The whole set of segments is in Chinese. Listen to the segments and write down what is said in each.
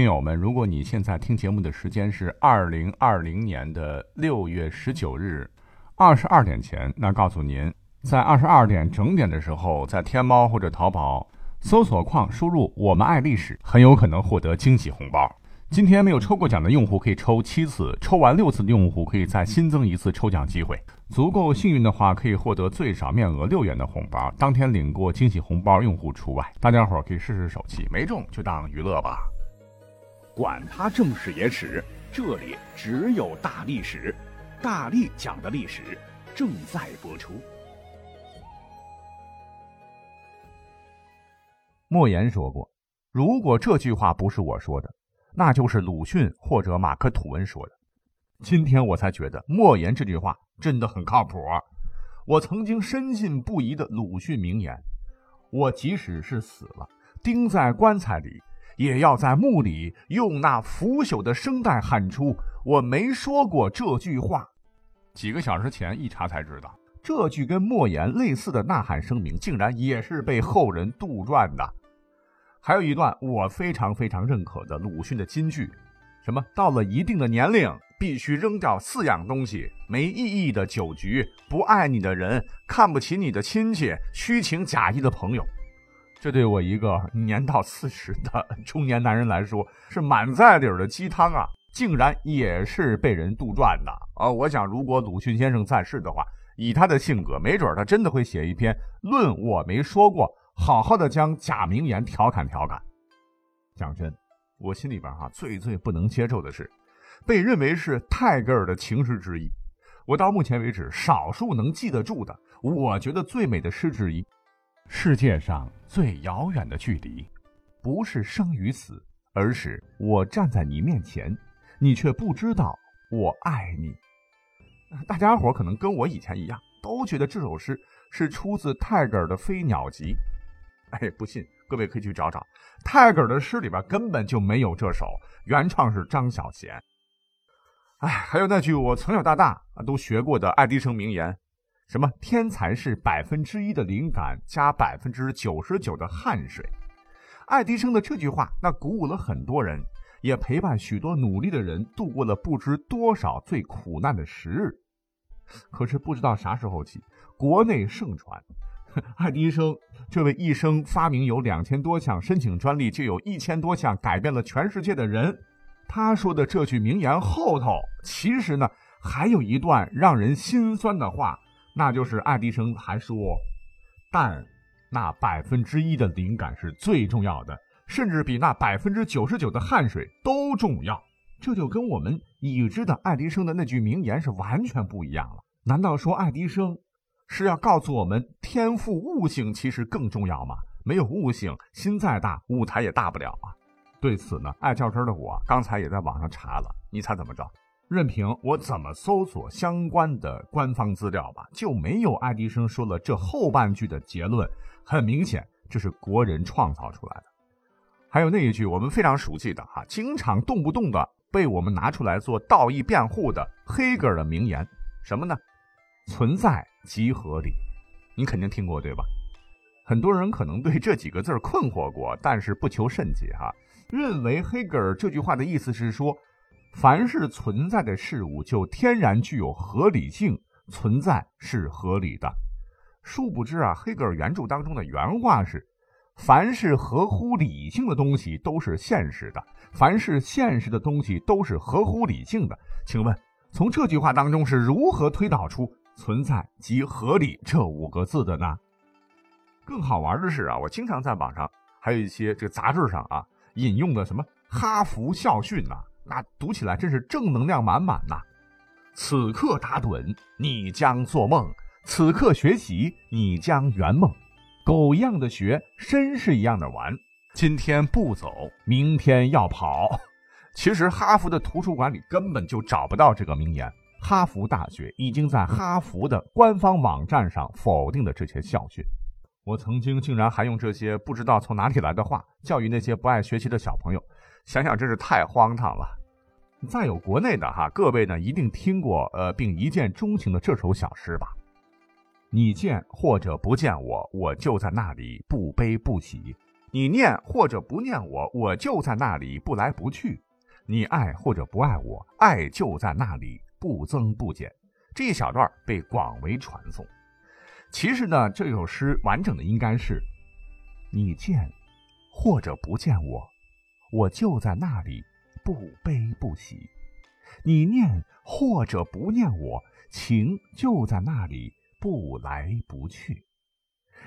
听友们，如果你现在听节目的时间是二零二零年的六月十九日二十二点前，那告诉您，在二十二点整点的时候，在天猫或者淘宝搜索框输入“我们爱历史”，很有可能获得惊喜红包。今天没有抽过奖的用户可以抽七次，抽完六次的用户可以再新增一次抽奖机会。足够幸运的话，可以获得最少面额六元的红包，当天领过惊喜红包用户除外。大家伙可以试试手气，没中就当娱乐吧。管他正史野史，这里只有大历史，大力讲的历史正在播出。莫言说过：“如果这句话不是我说的，那就是鲁迅或者马克吐温说的。”今天我才觉得莫言这句话真的很靠谱。我曾经深信不疑的鲁迅名言：“我即使是死了，钉在棺材里。”也要在墓里用那腐朽的声带喊出：“我没说过这句话。”几个小时前一查才知道，这句跟莫言类似的呐喊声明，竟然也是被后人杜撰的。还有一段我非常非常认可的鲁迅的金句：“什么？到了一定的年龄，必须扔掉四样东西：没意义的酒局，不爱你的人，看不起你的亲戚，虚情假意的朋友。”这对我一个年到四十的中年男人来说是满载理的鸡汤啊！竟然也是被人杜撰的啊！我想，如果鲁迅先生在世的话，以他的性格，没准他真的会写一篇《论我没说过》，好好的将假名言调侃调侃。讲真，我心里边哈最最不能接受的是，被认为是泰戈尔的情诗之一。我到目前为止少数能记得住的，我觉得最美的诗之一。世界上最遥远的距离，不是生与死，而是我站在你面前，你却不知道我爱你。大家伙可能跟我以前一样，都觉得这首诗是出自泰戈尔的《飞鸟集》。哎，不信，各位可以去找找，泰戈尔的诗里边根本就没有这首，原唱是张小娴。哎，还有那句我从小到大都学过的爱迪生名言。什么天才是百分之一的灵感加百分之九十九的汗水？爱迪生的这句话，那鼓舞了很多人，也陪伴许多努力的人度过了不知多少最苦难的时日。可是不知道啥时候起，国内盛传，爱迪生这位一生发明有两千多项，申请专利就有一千多项，改变了全世界的人，他说的这句名言后头，其实呢还有一段让人心酸的话。那就是爱迪生还说，但那百分之一的灵感是最重要的，甚至比那百分之九十九的汗水都重要。这就跟我们已知的爱迪生的那句名言是完全不一样了。难道说爱迪生是要告诉我们，天赋悟性其实更重要吗？没有悟性，心再大，舞台也大不了啊。对此呢，爱较真的我刚才也在网上查了，你猜怎么着？任凭我怎么搜索相关的官方资料吧，就没有爱迪生说了这后半句的结论。很明显，这是国人创造出来的。还有那一句我们非常熟悉的哈，经常动不动的被我们拿出来做道义辩护的黑格尔的名言，什么呢？存在即合理。你肯定听过对吧？很多人可能对这几个字困惑过，但是不求甚解哈，认为黑格尔这句话的意思是说。凡是存在的事物，就天然具有合理性，存在是合理的。殊不知啊，黑格尔原著当中的原话是：凡是合乎理性的东西都是现实的，凡是现实的东西都是合乎理性的。请问，从这句话当中是如何推导出“存在即合理”这五个字的呢？更好玩的是啊，我经常在网上还有一些这个杂志上啊引用的什么哈佛校训呐。那读起来真是正能量满满呐！此刻打盹，你将做梦；此刻学习，你将圆梦。狗一样的学，绅士一样的玩。今天不走，明天要跑。其实哈佛的图书馆里根本就找不到这个名言。哈佛大学已经在哈佛的官方网站上否定了这些校训。我曾经竟然还用这些不知道从哪里来的话教育那些不爱学习的小朋友。想想真是太荒唐了。再有国内的哈，各位呢一定听过呃，并一见钟情的这首小诗吧？你见或者不见我，我就在那里不悲不喜。你念或者不念我，我就在那里不来不去；你爱或者不爱我，爱就在那里不增不减。这一小段被广为传颂。其实呢，这首诗完整的应该是：你见或者不见我，我就在那里不悲不喜；你念或者不念我，情就在那里不来不去。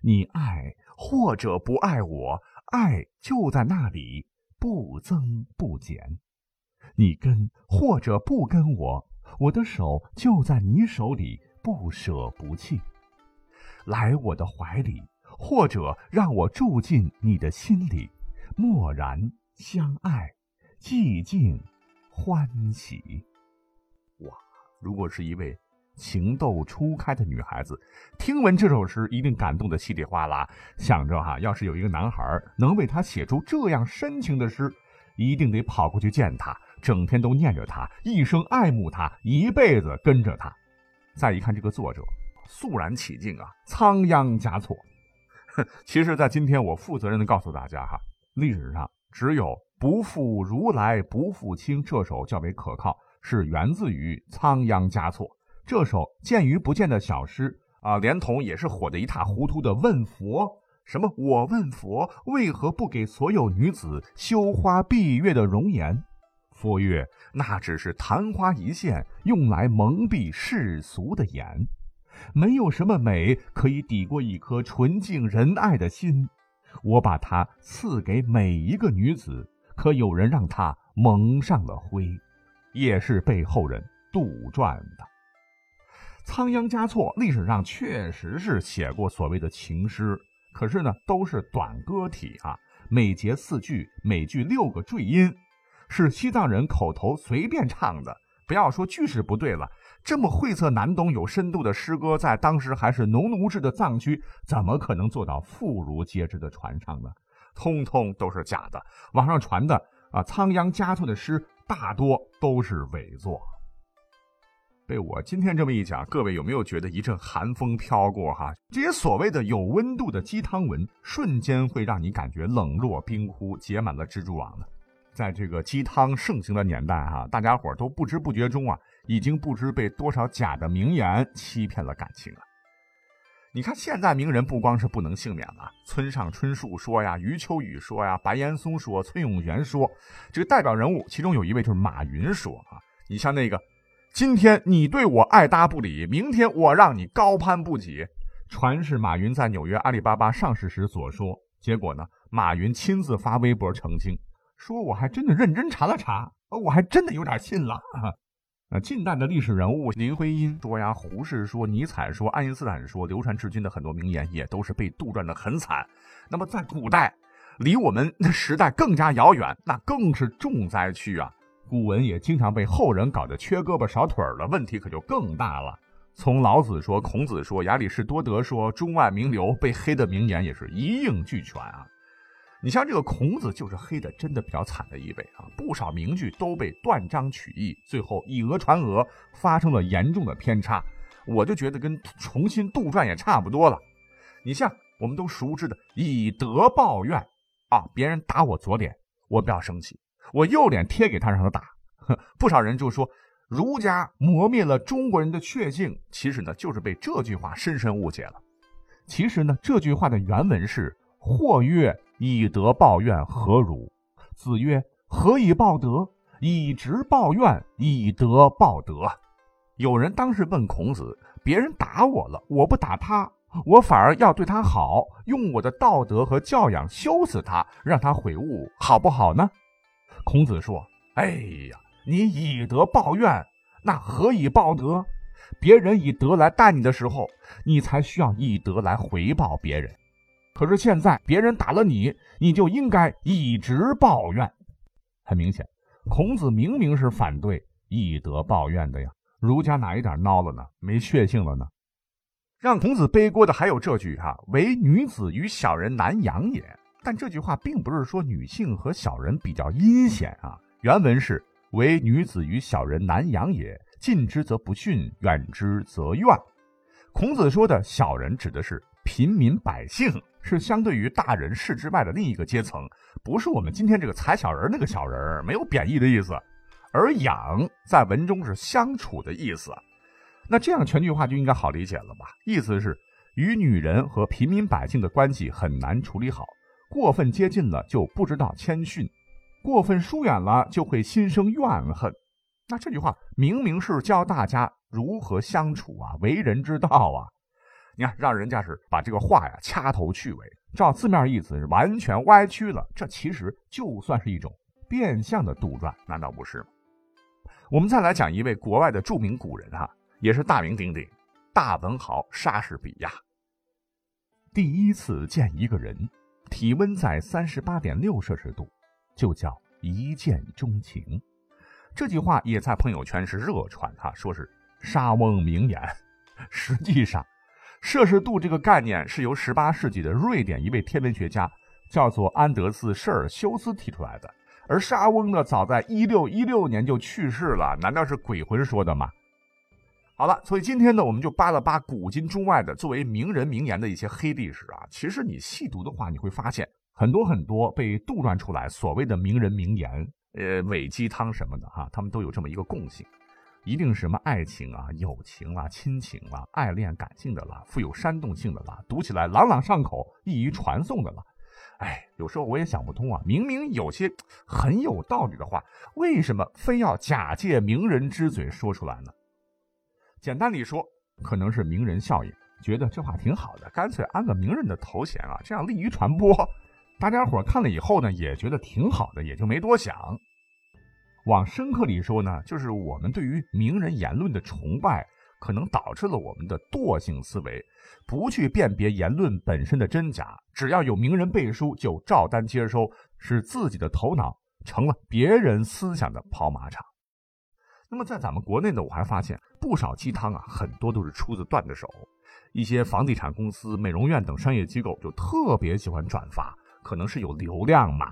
你爱或者不爱我，爱就在那里不增不减；你跟或者不跟我，我的手就在你手里不舍不弃。来我的怀里，或者让我住进你的心里，默然相爱，寂静欢喜。哇，如果是一位……情窦初开的女孩子，听闻这首诗，一定感动的稀里哗啦。想着哈，要是有一个男孩能为她写出这样深情的诗，一定得跑过去见他，整天都念着他，一生爱慕他，一辈子跟着他。再一看这个作者，肃然起敬啊，仓央嘉措。其实，在今天，我负责任的告诉大家哈，历史上只有《不负如来不负卿》这首较为可靠，是源自于仓央嘉措。这首见与不见的小诗啊，连同也是火得一塌糊涂的问佛，什么我问佛为何不给所有女子羞花闭月的容颜？佛曰：那只是昙花一现，用来蒙蔽世俗的眼。没有什么美可以抵过一颗纯净仁爱的心。我把它赐给每一个女子，可有人让她蒙上了灰，也是被后人杜撰的。仓央嘉措历史上确实是写过所谓的情诗，可是呢，都是短歌体啊，每节四句，每句六个缀音，是西藏人口头随便唱的。不要说句式不对了，这么晦涩难懂、有深度的诗歌，在当时还是农奴制的藏区，怎么可能做到妇孺皆知的传唱呢？通通都是假的。网上传的啊，仓央嘉措的诗大多都是伪作。被我今天这么一讲，各位有没有觉得一阵寒风飘过？哈，这些所谓的有温度的鸡汤文，瞬间会让你感觉冷若冰窟，结满了蜘蛛网呢。在这个鸡汤盛行的年代，哈，大家伙都不知不觉中啊，已经不知被多少假的名言欺骗了感情了。你看现在名人不光是不能幸免了，村上春树说呀，余秋雨说呀，白岩松说，崔永元说，这个代表人物其中有一位就是马云说啊，你像那个。今天你对我爱搭不理，明天我让你高攀不起。传是马云在纽约阿里巴巴上市时所说。结果呢，马云亲自发微博澄清，说我还真的认真查了查，我还真的有点信了。那近代的历史人物林徽因说呀，胡适说，尼采说，爱因斯坦说，流传至今的很多名言也都是被杜撰的很惨。那么在古代，离我们的时代更加遥远，那更是重灾区啊。古文也经常被后人搞得缺胳膊少腿了，问题可就更大了。从老子说、孔子说、亚里士多德说，中外名流被黑的名言也是一应俱全啊。你像这个孔子，就是黑的真的比较惨的一位啊，不少名句都被断章取义，最后以讹传讹，发生了严重的偏差。我就觉得跟重新杜撰也差不多了。你像我们都熟知的以德报怨啊，别人打我左脸，我不要生气。我右脸贴给他，让他打。不少人就说，儒家磨灭了中国人的确性，其实呢，就是被这句话深深误解了。其实呢，这句话的原文是：“或曰以德报怨，何如？”子曰：“何以报德？以直报怨，以德报德。”有人当时问孔子：“别人打我了，我不打他，我反而要对他好，用我的道德和教养修死他，让他悔悟，好不好呢？”孔子说：“哎呀，你以德报怨，那何以报德？别人以德来待你的时候，你才需要以德来回报别人。可是现在别人打了你，你就应该以直报怨。很明显，孔子明明是反对以德报怨的呀。儒家哪一点孬了呢？没血性了呢？让孔子背锅的还有这句哈：‘唯女子与小人难养也。’”但这句话并不是说女性和小人比较阴险啊。原文是“唯女子与小人难养也，近之则不逊，远之则怨。”孔子说的小人指的是平民百姓，是相对于大人世之外的另一个阶层，不是我们今天这个踩小人那个小人，没有贬义的意思。而养在文中是相处的意思，那这样全句话就应该好理解了吧？意思是与女人和平民百姓的关系很难处理好，过分接近了就不知道谦逊，过分疏远了就会心生怨恨。那这句话明明是教大家如何相处啊，为人之道啊！你看，让人家是把这个话呀掐头去尾，照字面意思是完全歪曲了。这其实就算是一种变相的杜撰，难道不是吗？我们再来讲一位国外的著名古人哈，也是大名鼎鼎，大文豪莎士比亚。第一次见一个人，体温在三十八点六摄氏度，就叫一见钟情。这句话也在朋友圈是热传哈，说是莎翁名言。实际上，摄氏度这个概念是由十八世纪的瑞典一位天文学家叫做安德斯·舍尔修斯提出来的。而沙翁呢，早在一六一六年就去世了，难道是鬼魂说的吗？好了，所以今天呢，我们就扒了扒古今中外的作为名人名言的一些黑历史啊。其实你细读的话，你会发现很多很多被杜撰出来所谓的名人名言，呃，伪鸡汤什么的哈，他们都有这么一个共性，一定什么爱情啊、友情啊、亲情啊、爱恋感性的啦，富有煽动性的啦，读起来朗朗上口、易于传颂的啦。哎，有时候我也想不通啊，明明有些很有道理的话，为什么非要假借名人之嘴说出来呢？简单地说，可能是名人效应，觉得这话挺好的，干脆安个名人的头衔啊，这样利于传播。大家伙看了以后呢，也觉得挺好的，也就没多想。往深刻里说呢，就是我们对于名人言论的崇拜。可能导致了我们的惰性思维，不去辨别言论本身的真假，只要有名人背书就照单接收，使自己的头脑成了别人思想的跑马场。那么在咱们国内呢，我还发现不少鸡汤啊，很多都是出自段子手，一些房地产公司、美容院等商业机构就特别喜欢转发，可能是有流量嘛。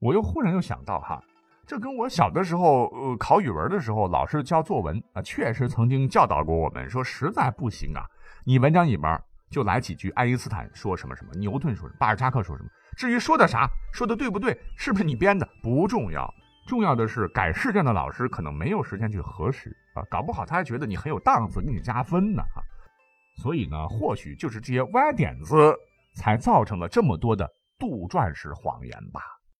我又忽然又想到哈。这跟我小的时候，呃，考语文的时候，老师教作文啊，确实曾经教导过我们，说实在不行啊，你文章里面就来几句爱因斯坦说什么什么，牛顿说什么，巴尔扎克说什么。至于说的啥，说的对不对，是不是你编的，不重要，重要的是改试卷的老师可能没有时间去核实啊，搞不好他还觉得你很有档次，给你加分呢。所以呢，或许就是这些歪点子，才造成了这么多的杜撰式谎言吧。